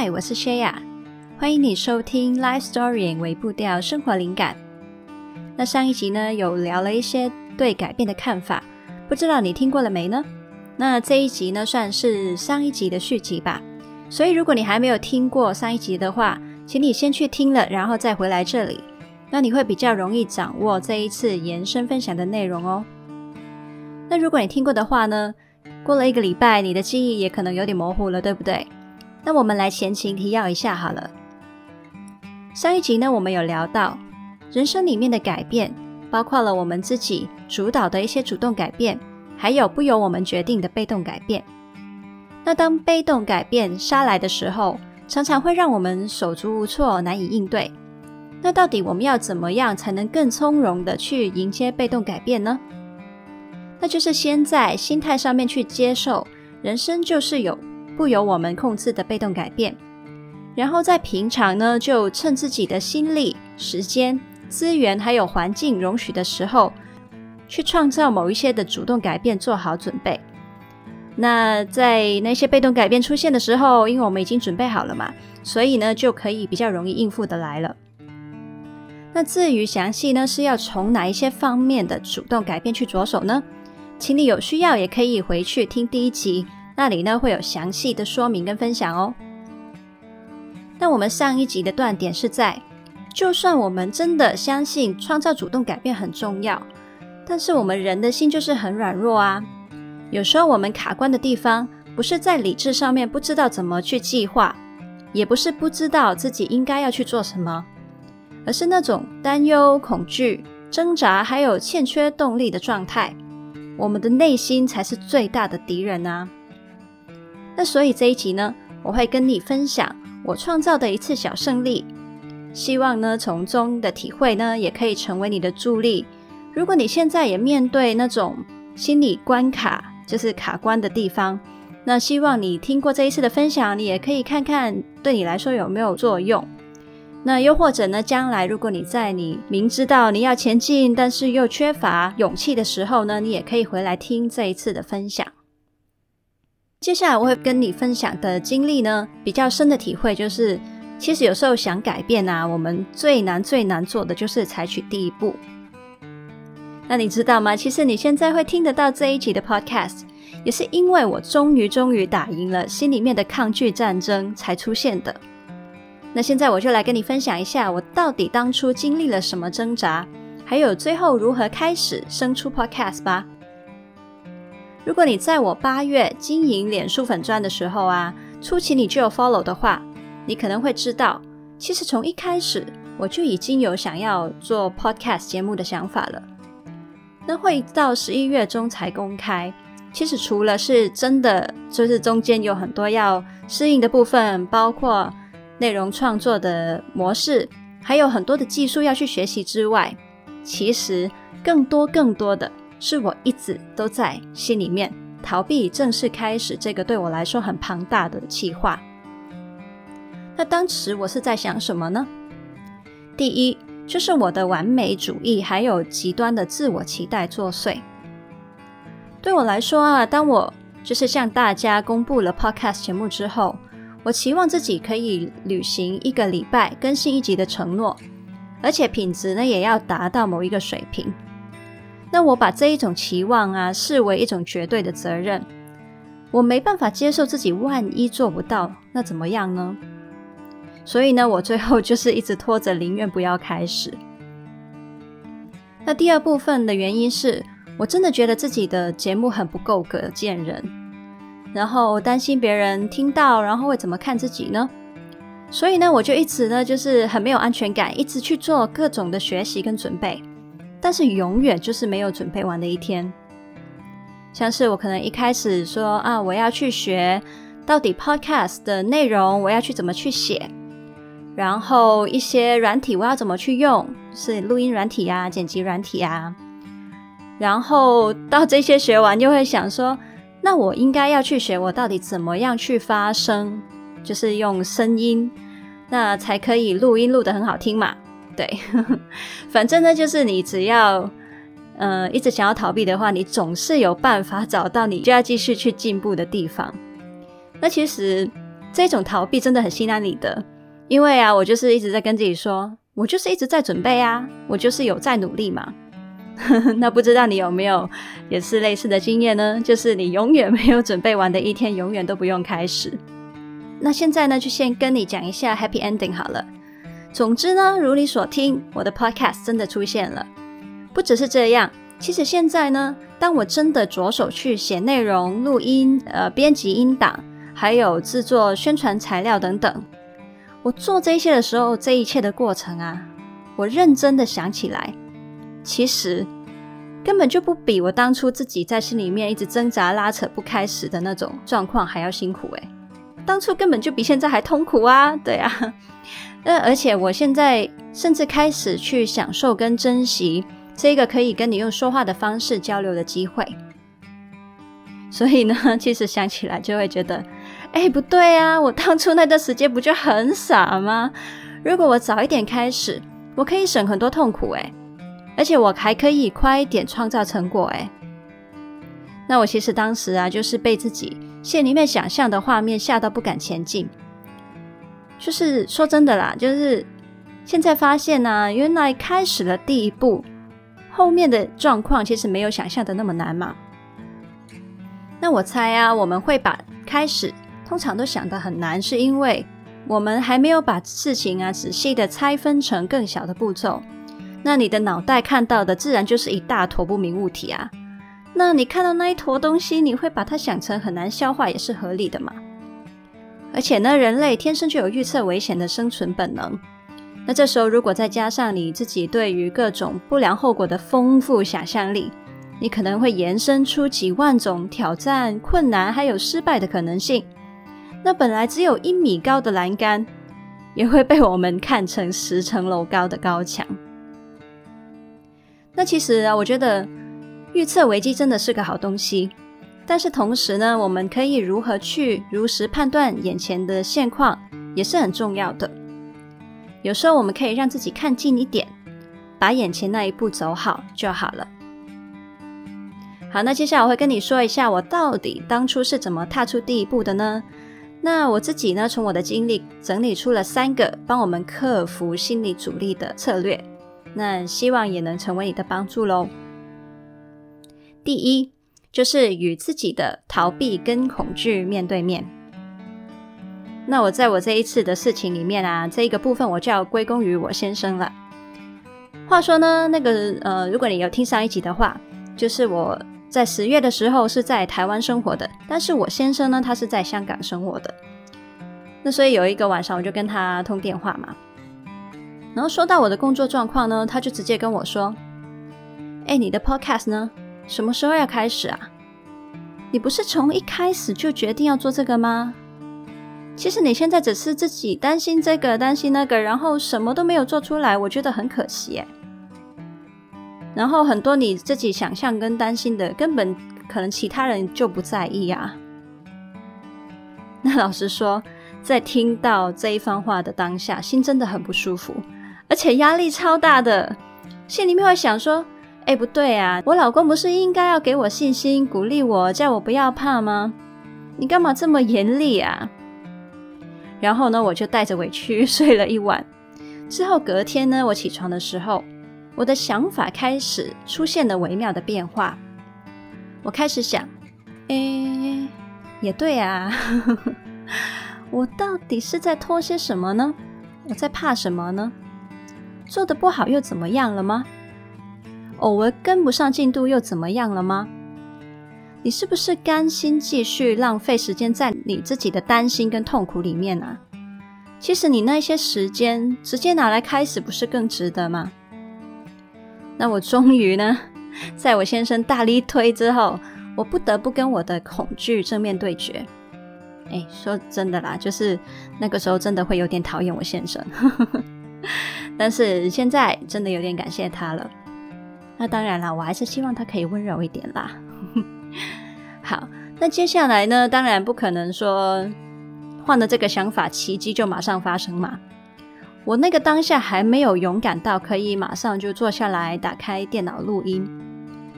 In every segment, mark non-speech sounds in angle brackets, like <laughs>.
嗨，我是 Shaya，欢迎你收听 Life Story 为步调生活灵感。那上一集呢，有聊了一些对改变的看法，不知道你听过了没呢？那这一集呢，算是上一集的续集吧。所以如果你还没有听过上一集的话，请你先去听了，然后再回来这里，那你会比较容易掌握这一次延伸分享的内容哦。那如果你听过的话呢，过了一个礼拜，你的记忆也可能有点模糊了，对不对？那我们来前情提要一下好了。上一集呢，我们有聊到人生里面的改变，包括了我们自己主导的一些主动改变，还有不由我们决定的被动改变。那当被动改变杀来的时候，常常会让我们手足无措，难以应对。那到底我们要怎么样才能更从容的去迎接被动改变呢？那就是先在心态上面去接受，人生就是有不由我们控制的被动改变，然后在平常呢，就趁自己的心力、时间、资源还有环境容许的时候，去创造某一些的主动改变，做好准备。那在那些被动改变出现的时候，因为我们已经准备好了嘛，所以呢，就可以比较容易应付的来了。那至于详细呢，是要从哪一些方面的主动改变去着手呢？请你有需要也可以回去听第一集，那里呢会有详细的说明跟分享哦。那我们上一集的断点是在，就算我们真的相信创造主动改变很重要，但是我们人的心就是很软弱啊。有时候我们卡关的地方，不是在理智上面不知道怎么去计划，也不是不知道自己应该要去做什么，而是那种担忧、恐惧、挣扎，还有欠缺动力的状态。我们的内心才是最大的敌人啊！那所以这一集呢，我会跟你分享我创造的一次小胜利，希望呢从中的体会呢，也可以成为你的助力。如果你现在也面对那种心理关卡，就是卡关的地方，那希望你听过这一次的分享，你也可以看看对你来说有没有作用。那又或者呢，将来如果你在你明知道你要前进，但是又缺乏勇气的时候呢，你也可以回来听这一次的分享。接下来我会跟你分享的经历呢，比较深的体会就是，其实有时候想改变啊，我们最难最难做的就是采取第一步。那你知道吗？其实你现在会听得到这一集的 Podcast，也是因为我终于终于打赢了心里面的抗拒战争才出现的。那现在我就来跟你分享一下，我到底当初经历了什么挣扎，还有最后如何开始生出 Podcast 吧。如果你在我八月经营脸书粉钻的时候啊，初期你就有 follow 的话，你可能会知道，其实从一开始我就已经有想要做 Podcast 节目的想法了。那会到十一月中才公开，其实除了是真的，就是中间有很多要适应的部分，包括。内容创作的模式，还有很多的技术要去学习之外，其实更多更多的是我一直都在心里面逃避正式开始这个对我来说很庞大的计划。那当时我是在想什么呢？第一，就是我的完美主义还有极端的自我期待作祟。对我来说啊，当我就是向大家公布了 Podcast 节目之后。我期望自己可以履行一个礼拜更新一集的承诺，而且品质呢也要达到某一个水平。那我把这一种期望啊视为一种绝对的责任，我没办法接受自己万一做不到，那怎么样呢？所以呢，我最后 <laughs> 就是一直拖着，宁愿不要开始。那第二部分的原因是我真的觉得自己的节目很不够格见人。然后担心别人听到，然后会怎么看自己呢？所以呢，我就一直呢，就是很没有安全感，一直去做各种的学习跟准备，但是永远就是没有准备完的一天。像是我可能一开始说啊，我要去学到底 Podcast 的内容，我要去怎么去写，然后一些软体我要怎么去用，是录音软体呀、剪辑软体呀，然后到这些学完，就会想说。那我应该要去学，我到底怎么样去发声，就是用声音，那才可以录音录得很好听嘛？对，<laughs> 反正呢，就是你只要，呃，一直想要逃避的话，你总是有办法找到你就要继续去进步的地方。那其实这种逃避真的很心安理得，因为啊，我就是一直在跟自己说，我就是一直在准备啊，我就是有在努力嘛。<laughs> 那不知道你有没有也是类似的经验呢？就是你永远没有准备完的一天，永远都不用开始。那现在呢，就先跟你讲一下 Happy Ending 好了。总之呢，如你所听，我的 Podcast 真的出现了。不只是这样，其实现在呢，当我真的着手去写内容、录音、呃，编辑音档，还有制作宣传材料等等，我做这些的时候，这一切的过程啊，我认真的想起来，其实根本就不比我当初自己在心里面一直挣扎拉扯不开始的那种状况还要辛苦诶。当初根本就比现在还痛苦啊，对啊。<laughs> 那而且我现在甚至开始去享受跟珍惜这个可以跟你用说话的方式交流的机会。所以呢，<laughs> 其实想起来就会觉得，哎，不对啊，我当初那段时间不就很傻吗？如果我早一点开始，我可以省很多痛苦诶，而且我还可以快一点创造成果诶。那我其实当时啊，就是被自己心里面想象的画面吓到不敢前进。就是说真的啦，就是现在发现呢、原来开始了第一步，后面的状况其实没有想象的那么难嘛。那我猜啊，我们会把开始通常都想得很难，是因为我们还没有把事情啊仔细的拆分成更小的步骤。那你的脑袋看到的自然就是一大坨不明物体啊。那你看到那一坨东西，你会把它想成很难消化，也是合理的嘛。而且呢，人类天生就有预测危险的生存本能。那这时候，如果再加上你自己对于各种不良后果的丰富想象力，你可能会延伸出几万种挑战、困难还有失败的可能性。那本来只有一米高的栏杆，也会被我们看成十层楼高的高墙。那其实啊，我觉得预测危机真的是个好东西。但是同时呢，我们可以如何去如实判断眼前的现况，也是很重要的。有时候我们可以让自己看近一点，把眼前那一步走好就好了。好，那接下来我会跟你说一下，我到底当初是怎么踏出第一步的呢？那我自己呢，从我的经历整理出了三个帮我们克服心理阻力的策略，那希望也能成为你的帮助喽。第一。就是与自己的逃避跟恐惧面对面。那我在我这一次的事情里面啊，这一个部分我就要归功于我先生了。话说呢，那个呃，如果你有听上一集的话，就是我在十月的时候是在台湾生活的，但是我先生呢，他是在香港生活的。那所以有一个晚上我就跟他通电话嘛，然后说到我的工作状况呢，他就直接跟我说：“哎，你的 podcast 呢？”什么时候要开始啊？你不是从一开始就决定要做这个吗？其实你现在只是自己担心这个担心那个，然后什么都没有做出来，我觉得很可惜耶。然后很多你自己想象跟担心的，根本可能其他人就不在意啊。<laughs> 那老实说，在听到这一番话的当下，心真的很不舒服，而且压力超大的，心里面会想说。哎，不对啊！我老公不是应该要给我信心、鼓励我，叫我不要怕吗？你干嘛这么严厉啊？然后呢，我就带着委屈 <laughs> 睡了一晚。之后隔天呢，我起床的时候，我的想法开始出现了微妙的变化。我开始想，哎，也对啊，<laughs> 我到底是在拖些什么呢？我在怕什么呢？做的不好又怎么样了吗？偶尔跟不上进度又怎么样了吗？你是不是甘心继续浪费时间在你自己的担心跟痛苦里面啊？其实你那些时间直接拿来开始，不是更值得吗？那我终于呢，在我先生大力推之后，我不得不跟我的恐惧正面对决。哎，说真的啦，就是那个时候真的会有点讨厌我先生，<laughs> 但是现在真的有点感谢他了。那当然啦，我还是希望他可以温柔一点啦。<laughs> 好，那接下来呢？当然不可能说换了这个想法，奇迹就马上发生嘛。我那个当下还没有勇敢到可以马上就坐下来打开电脑录音，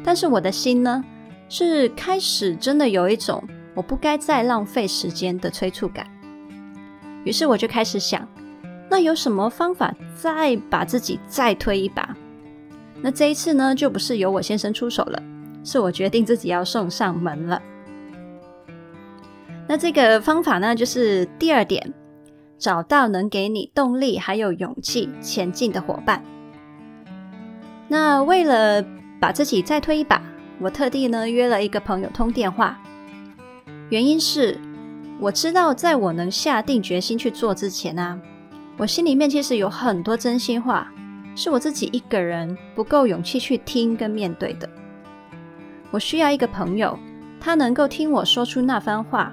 但是我的心呢，是开始真的有一种我不该再浪费时间的催促感。于是我就开始想，那有什么方法再把自己再推一把？那这一次呢，就不是由我先生出手了，是我决定自己要送上门了。那这个方法呢，就是第二点，找到能给你动力还有勇气前进的伙伴。那为了把自己再推一把，我特地呢约了一个朋友通电话，原因是我知道，在我能下定决心去做之前啊，我心里面其实有很多真心话，是我自己一个人不够勇气去听跟面对的。我需要一个朋友，他能够听我说出那番话。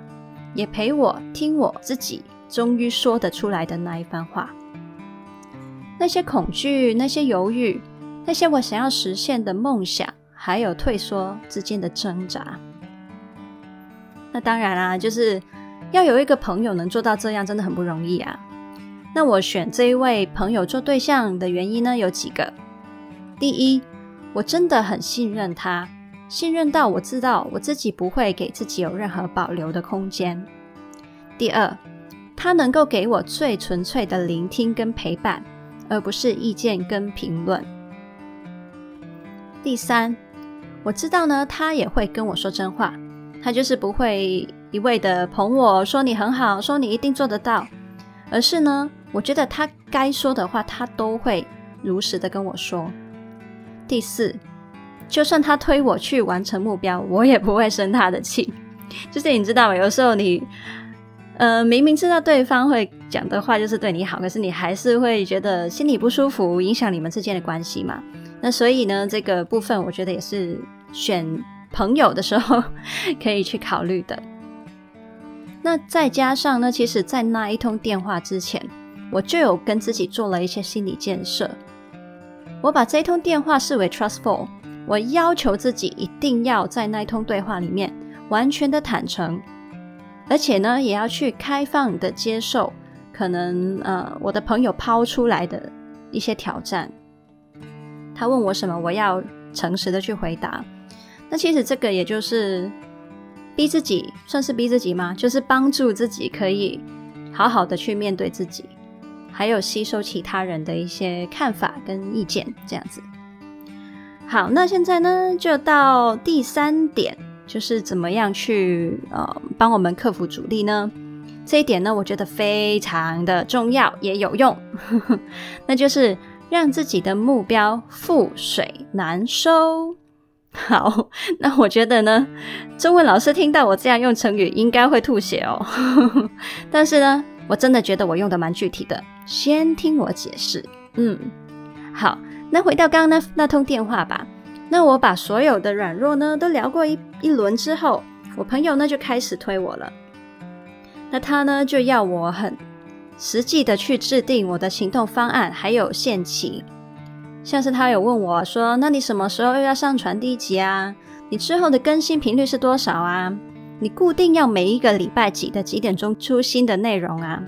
也陪我听我自己终于说得出来的那一番话，那些恐惧，那些犹豫，那些我想要实现的梦想，还有退缩之间的挣扎。那当然啦，就是要有一个朋友能做到这样，真的很不容易啊。那我选这一位朋友做对象的原因呢，有几个。第一，我真的很信任他。信任到我知道我自己不会给自己有任何保留的空间。第二，他能够给我最纯粹的聆听跟陪伴，而不是意见跟评论。第三，我知道呢，他也会跟我说真话，他就是不会一味的捧我说你很好，说你一定做得到，而是呢，我觉得他该说的话，他都会如实的跟我说。第四。就算他推我去完成目标，我也不会生他的气。<laughs> 就是你知道吗？有时候你，呃，明明知道对方会讲的话就是对你好，可是你还是会觉得心里不舒服，影响你们之间的关系嘛。那所以呢，这个部分我觉得也是选朋友的时候 <laughs> 可以去考虑的。那再加上呢，其实，在那一通电话之前，我就有跟自己做了一些心理建设。我把这一通电话视为 trustful。我要求自己一定要在那通对话里面完全的坦诚，而且呢，也要去开放的接受可能呃我的朋友抛出来的一些挑战。他问我什么，我要诚实的去回答。那其实这个也就是逼自己，算是逼自己吗？就是帮助自己可以好好的去面对自己，还有吸收其他人的一些看法跟意见，这样子。好，那现在呢，就到第三点，就是怎么样去呃帮我们克服阻力呢？这一点呢，我觉得非常的重要，也有用，<laughs> 那就是让自己的目标覆水难收。好，那我觉得呢，中文老师听到我这样用成语，应该会吐血哦。<laughs> 但是呢，我真的觉得我用的蛮具体的，先听我解释。嗯，好。那回到刚刚那那通电话吧。那我把所有的软弱呢都聊过一一轮之后，我朋友呢就开始推我了。那他呢就要我很实际的去制定我的行动方案，还有限期。像是他有问我说：“那你什么时候又要上传第一集啊？你之后的更新频率是多少啊？你固定要每一个礼拜几的几点钟出新的内容啊？”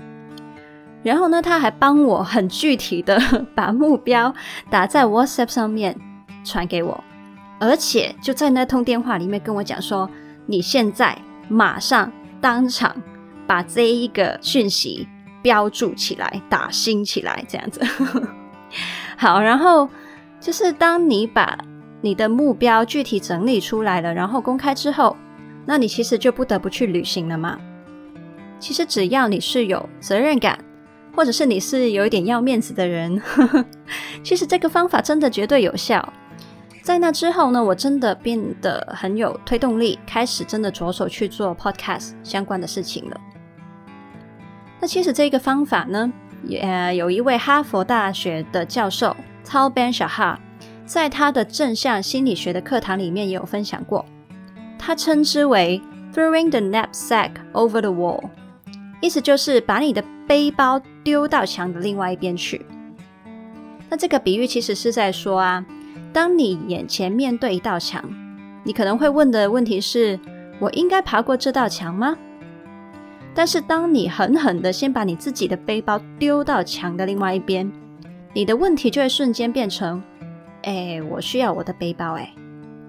然后呢，他还帮我很具体的 <laughs> 把目标打在 WhatsApp 上面传给我，而且就在那通电话里面跟我讲说：“你现在马上当场把这一个讯息标注起来，打星起来，这样子。<laughs> ”好，然后就是当你把你的目标具体整理出来了，然后公开之后，那你其实就不得不去履行了嘛。其实只要你是有责任感。或者是你是有一点要面子的人，呵呵，其实这个方法真的绝对有效。在那之后呢，我真的变得很有推动力，开始真的着手去做 podcast 相关的事情了。那其实这个方法呢，也有一位哈佛大学的教授 talban shah 在他的正向心理学的课堂里面也有分享过，他称之为 throwing the knapsack over the wall，意思就是把你的背包丢到墙的另外一边去。那这个比喻其实是在说啊，当你眼前面对一道墙，你可能会问的问题是：我应该爬过这道墙吗？但是当你狠狠的先把你自己的背包丢到墙的另外一边，你的问题就会瞬间变成：哎，我需要我的背包，哎，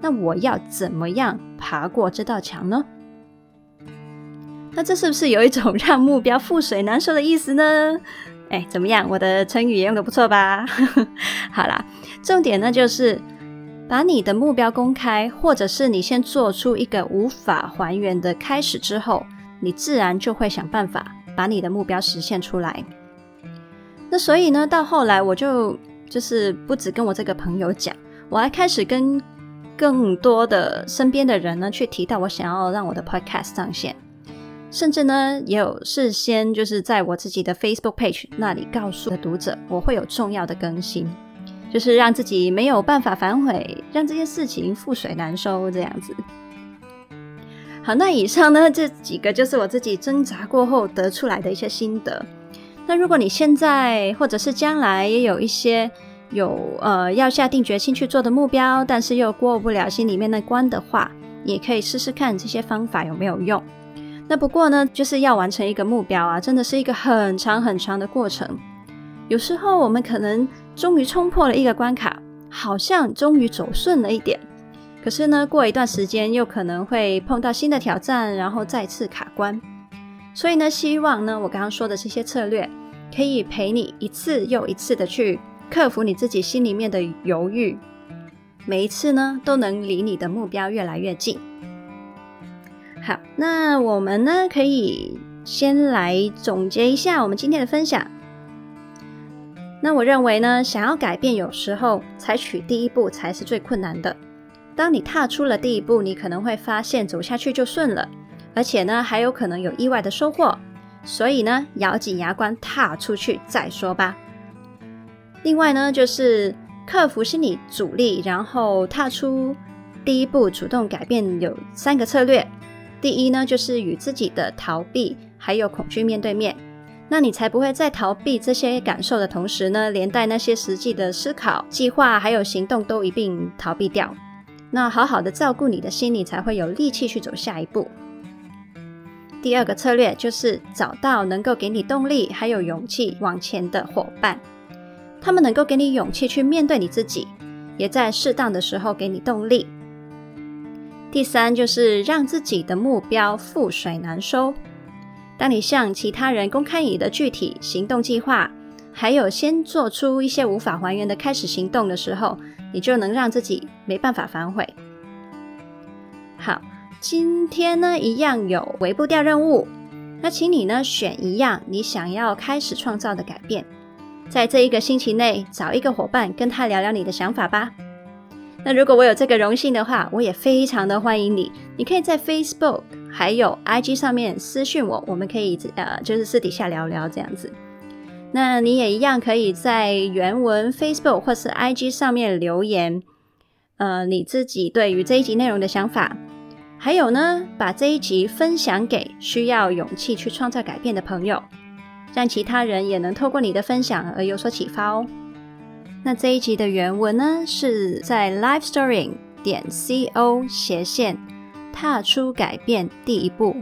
那我要怎么样爬过这道墙呢？那这是不是有一种让目标覆水难收的意思呢？哎，怎么样？我的成语也用得不错吧？<laughs> 好啦，重点呢就是把你的目标公开，或者是你先做出一个无法还原的开始之后，你自然就会想办法把你的目标实现出来。那所以呢，到后来我就就是不止跟我这个朋友讲，我还开始跟更多的身边的人呢去提到我想要让我的 podcast 上线。甚至呢，也有事先就是在我自己的 Facebook page 那里告诉读者，我会有重要的更新，就是让自己没有办法反悔，让这件事情覆水难收这样子。好，那以上呢，这几个就是我自己挣扎过后得出来的一些心得。那如果你现在或者是将来也有一些有呃要下定决心去做的目标，但是又过不了心里面那关的话，也可以试试看这些方法有没有用。那不过呢，就是要完成一个目标啊，真的是一个很长很长的过程。有时候我们可能终于冲破了一个关卡，好像终于走顺了一点。可是呢，过一段时间又可能会碰到新的挑战，然后再次卡关。所以呢，希望呢，我刚刚说的这些策略，可以陪你一次又一次的去克服你自己心里面的犹豫，每一次呢，都能离你的目标越来越近。好，那我们呢，可以先来总结一下我们今天的分享。那我认为呢，想要改变，有时候采取第一步才是最困难的。当你踏出了第一步，你可能会发现走下去就顺了，而且呢，还有可能有意外的收获。所以呢，咬紧牙关踏出去再说吧。另外呢，就是克服心理阻力，然后踏出第一步，主动改变，有三个策略。第一呢，就是与自己的逃避还有恐惧面对面，那你才不会在逃避这些感受的同时呢，连带那些实际的思考、计划还有行动都一并逃避掉。那好好的照顾你的心，理才会有力气去走下一步。第二个策略就是找到能够给你动力还有勇气往前的伙伴，他们能够给你勇气去面对你自己，也在适当的时候给你动力。第三就是让自己的目标覆水难收。当你向其他人公开你的具体行动计划，还有先做出一些无法还原的开始行动的时候，你就能让自己没办法反悔。好，今天呢一样有微步调任务，那请你呢选一样你想要开始创造的改变，在这一个星期内找一个伙伴跟他聊聊你的想法吧。那如果我有这个荣幸的话，我也非常的欢迎你。你可以在 Facebook 还有 IG 上面私讯我，我们可以呃就是私底下聊聊这样子。那你也一样可以在原文 Facebook 或是 IG 上面留言，呃你自己对于这一集内容的想法，还有呢把这一集分享给需要勇气去创造改变的朋友，让其他人也能透过你的分享而有所启发哦。那这一集的原文呢，是在 live story 点 c o 斜线踏出改变第一步。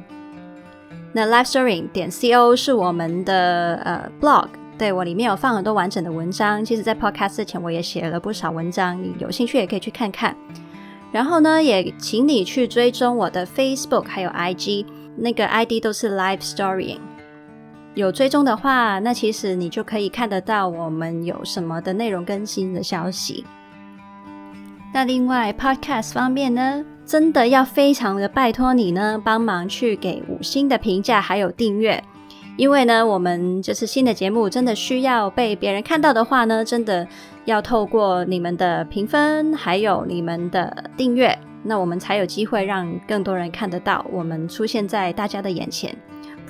那 live story 点 c o 是我们的呃 blog，对，我里面有放很多完整的文章。其实，在 podcast 之前我也写了不少文章，你有兴趣也可以去看看。然后呢，也请你去追踪我的 Facebook 还有 IG，那个 ID 都是 live story。有追踪的话，那其实你就可以看得到我们有什么的内容更新的消息。那另外 Podcast 方面呢，真的要非常的拜托你呢，帮忙去给五星的评价还有订阅，因为呢，我们就是新的节目，真的需要被别人看到的话呢，真的要透过你们的评分还有你们的订阅，那我们才有机会让更多人看得到我们出现在大家的眼前。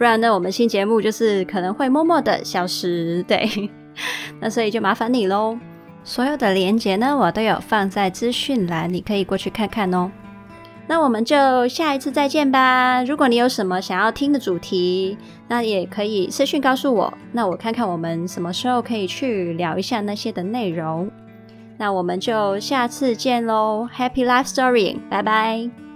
不然呢，我们新节目就是可能会默默的消失，对。<laughs> 那所以就麻烦你喽。所有的连接呢，我都有放在资讯栏，你可以过去看看哦。那我们就下一次再见吧。如果你有什么想要听的主题，那也可以私讯告诉我，那我看看我们什么时候可以去聊一下那些的内容。那我们就下次见喽，Happy Life Story，拜拜。